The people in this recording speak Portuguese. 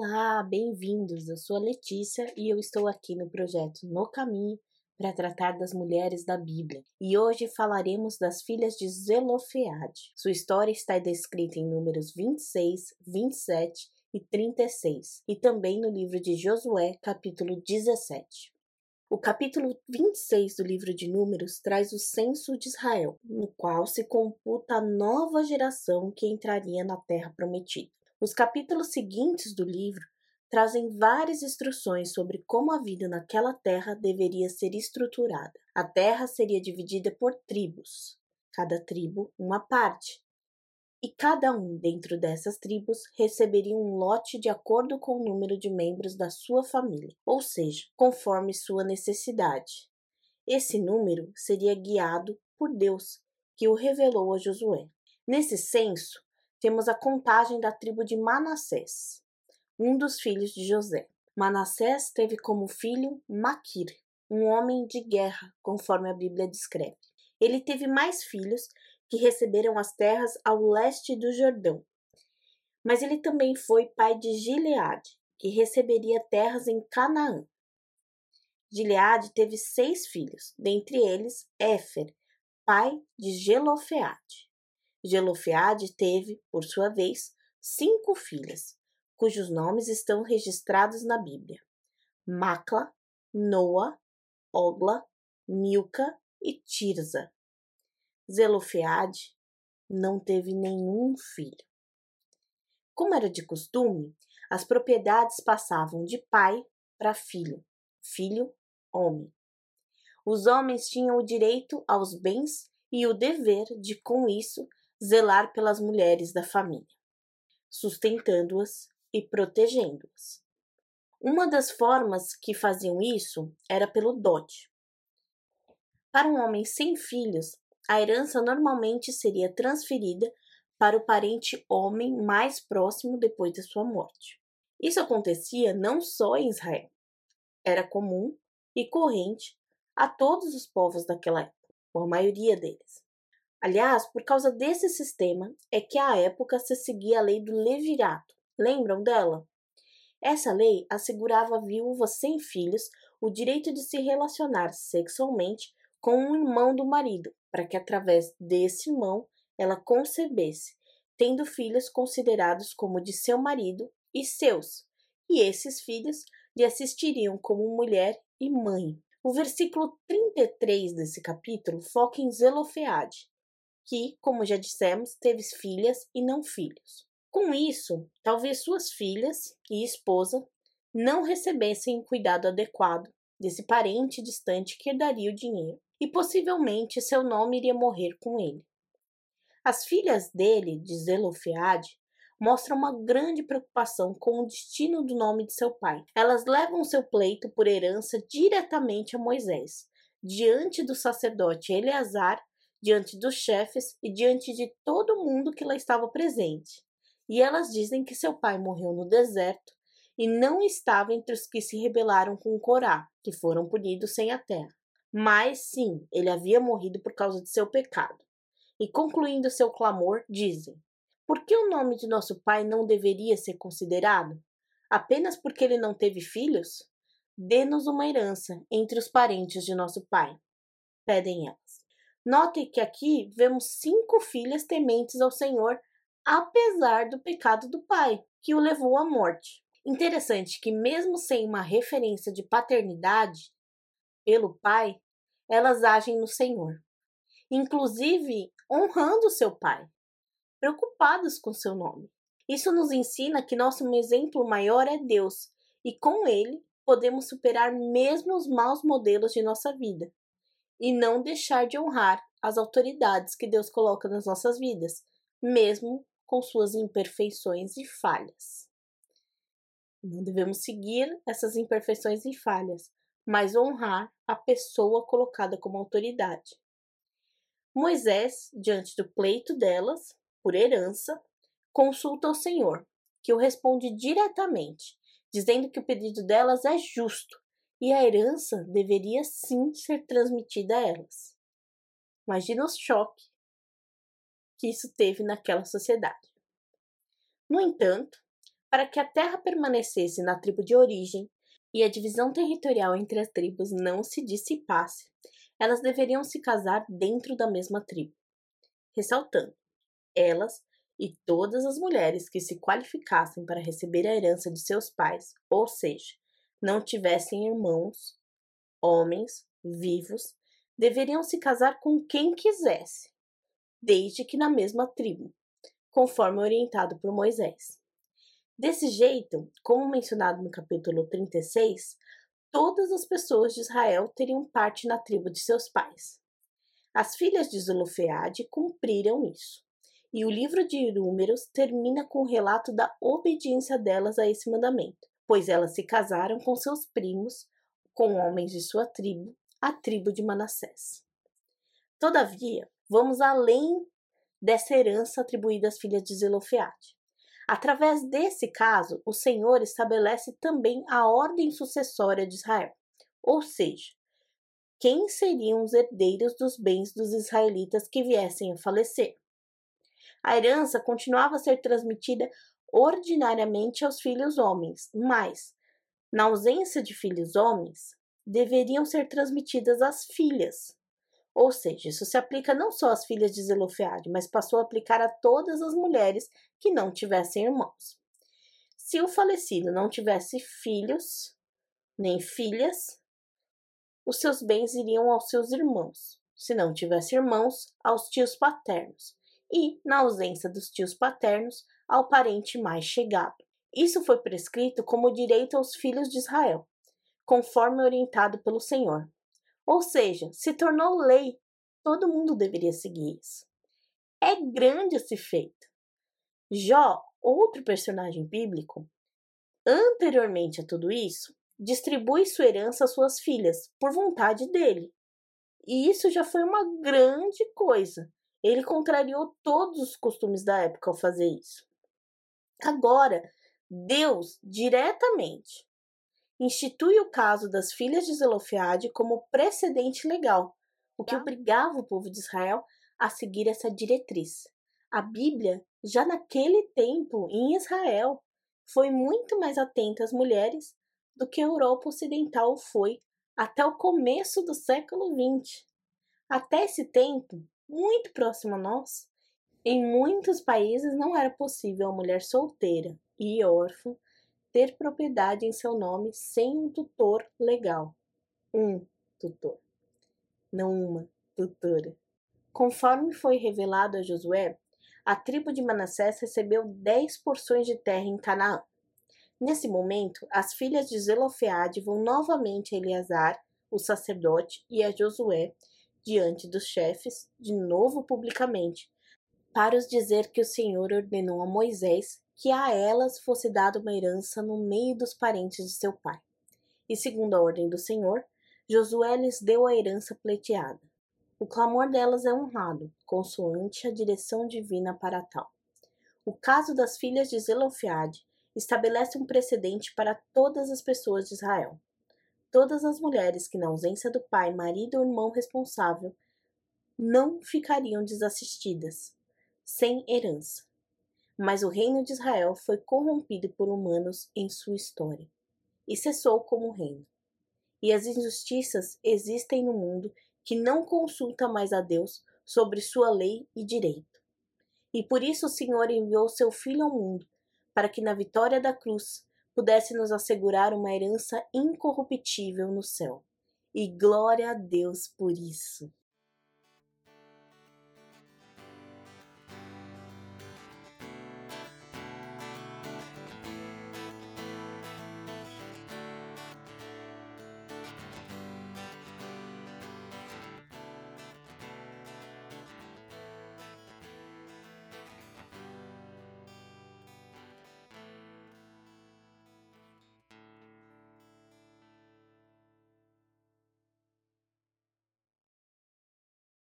Olá, bem-vindos. Eu sou a Letícia e eu estou aqui no projeto No Caminho para tratar das mulheres da Bíblia. E hoje falaremos das filhas de Zelofeade. Sua história está descrita em números 26, 27 e 36, e também no livro de Josué, capítulo 17. O capítulo 26 do livro de Números traz o censo de Israel, no qual se computa a nova geração que entraria na terra prometida. Os capítulos seguintes do livro trazem várias instruções sobre como a vida naquela terra deveria ser estruturada. A terra seria dividida por tribos, cada tribo uma parte, e cada um dentro dessas tribos receberia um lote de acordo com o número de membros da sua família, ou seja, conforme sua necessidade. Esse número seria guiado por Deus, que o revelou a Josué. Nesse censo, temos a contagem da tribo de Manassés, um dos filhos de José. Manassés teve como filho Maquir, um homem de guerra, conforme a Bíblia descreve. Ele teve mais filhos que receberam as terras ao leste do Jordão. Mas ele também foi pai de Gileade, que receberia terras em Canaã. Gileade teve seis filhos, dentre eles Éfer, pai de Gelofeade. Gelofeade teve, por sua vez, cinco filhas, cujos nomes estão registrados na Bíblia: Macla, Noa, Ogla, Milca e Tirza. Zelofeade não teve nenhum filho. Como era de costume, as propriedades passavam de pai para filho, filho, homem. Os homens tinham o direito aos bens e o dever de, com isso, zelar pelas mulheres da família, sustentando-as e protegendo-as. Uma das formas que faziam isso era pelo dote. Para um homem sem filhos, a herança normalmente seria transferida para o parente homem mais próximo depois de sua morte. Isso acontecia não só em Israel, era comum e corrente a todos os povos daquela época, ou a maioria deles. Aliás, por causa desse sistema é que à época se seguia a lei do levirato. Lembram dela? Essa lei assegurava a viúva sem filhos o direito de se relacionar sexualmente com um irmão do marido, para que através desse irmão ela concebesse, tendo filhos considerados como de seu marido e seus, e esses filhos lhe assistiriam como mulher e mãe. O versículo 33 desse capítulo foca em Zelofeade, que, como já dissemos, teve filhas e não filhos. Com isso, talvez suas filhas e esposa não recebessem o cuidado adequado desse parente distante que herdaria o dinheiro, e possivelmente seu nome iria morrer com ele. As filhas dele, de Zelofeade, mostram uma grande preocupação com o destino do nome de seu pai. Elas levam seu pleito por herança diretamente a Moisés, diante do sacerdote Eleazar diante dos chefes e diante de todo mundo que lá estava presente. E elas dizem que seu pai morreu no deserto e não estava entre os que se rebelaram com Corá, que foram punidos sem a terra. Mas sim, ele havia morrido por causa de seu pecado. E concluindo seu clamor, dizem: Por que o nome de nosso pai não deveria ser considerado? Apenas porque ele não teve filhos? Dê-nos uma herança entre os parentes de nosso pai. Pedem elas. Note que aqui vemos cinco filhas tementes ao Senhor, apesar do pecado do pai, que o levou à morte. Interessante que, mesmo sem uma referência de paternidade pelo pai, elas agem no Senhor, inclusive honrando seu pai, preocupadas com seu nome. Isso nos ensina que nosso exemplo maior é Deus e com ele podemos superar mesmo os maus modelos de nossa vida e não deixar de honrar as autoridades que Deus coloca nas nossas vidas, mesmo com suas imperfeições e falhas. Não devemos seguir essas imperfeições e falhas, mas honrar a pessoa colocada como autoridade. Moisés, diante do pleito delas, por herança, consulta o Senhor, que o responde diretamente, dizendo que o pedido delas é justo e a herança deveria sim ser transmitida a elas. Imagina o choque que isso teve naquela sociedade. No entanto, Para que a terra permanecesse na tribo de origem e a divisão territorial entre as tribos não se dissipasse, elas deveriam se casar dentro da mesma tribo. Ressaltando, elas e todas as mulheres que se qualificassem para receber a herança de seus pais, ou seja, não tivessem irmãos, homens vivos, deveriam se casar com quem quisesse, desde que na mesma tribo, conforme orientado por Moisés. Desse jeito, como mencionado no capítulo 36, todas as pessoas de Israel teriam parte na tribo de seus pais. As filhas de Zelofeade cumpriram isso, e o livro de Números termina com o relato da obediência delas a esse mandamento, pois elas se casaram com seus primos, com homens de sua tribo, a tribo de Manassés. Todavia, vamos além dessa herança atribuída às filhas de Zelofeade. Através desse caso, o Senhor estabelece também a ordem sucessória de Israel, ou seja, quem seriam os herdeiros dos bens dos israelitas que viessem a falecer. A herança continuava a ser transmitida ordinariamente aos filhos homens, mas, na ausência de filhos homens, deveriam ser transmitidas às filhas. Ou seja, isso se aplica não só às filhas de Zelofeade, mas passou a aplicar a todas as mulheres que não tivessem irmãos. Se o falecido não tivesse filhos nem filhas, os seus bens iriam aos seus irmãos. Se não tivesse irmãos, aos tios paternos. E, na ausência dos tios paternos, ao parente mais chegado. Isso foi prescrito como direito aos filhos de Israel, conforme orientado pelo Senhor. Ou seja, se tornou lei, todo mundo deveria seguir isso. É grande esse feito. Jó, outro personagem bíblico, anteriormente a tudo isso, distribui sua herança às suas filhas, por vontade dele. E isso já foi uma grande coisa. Ele contrariou todos os costumes da época ao fazer isso. Agora, Deus, diretamente, institui o caso das filhas de Zelofeade como precedente legal, o que tá. obrigava o povo de Israel a seguir essa diretriz. A Bíblia, já naquele tempo, em Israel, foi muito mais atenta às mulheres do que a Europa Ocidental foi até o começo do século XX. Até esse tempo, muito próximo a nós, em muitos países não era possível a mulher solteira e órfã ter propriedade em seu nome sem um tutor legal. Um tutor, não uma tutora. Conforme foi revelado a Josué, a tribo de Manassés recebeu dez porções de terra em Canaã. Nesse momento, as filhas de Zelofeade vão novamente a Eleazar, o sacerdote, e a Josué, diante dos chefes, de novo publicamente, para os dizer que o Senhor ordenou a Moisés que a elas fosse dada uma herança no meio dos parentes de seu pai. E segundo a ordem do Senhor, Josué lhes deu a herança pleiteada. O clamor delas é honrado, consoante a direção divina para tal. O caso das filhas de Zelofeade estabelece um precedente para todas as pessoas de Israel. Todas as mulheres que, na ausência do pai, marido ou irmão responsável, não ficariam desassistidas, sem herança mas o reino de Israel foi corrompido por humanos em sua história e cessou como reino. E as injustiças existem no mundo que não consulta mais a Deus sobre sua lei e direito. E por isso o Senhor enviou seu Filho ao mundo, para que na vitória da cruz pudesse nos assegurar uma herança incorruptível no céu. E glória a Deus por isso.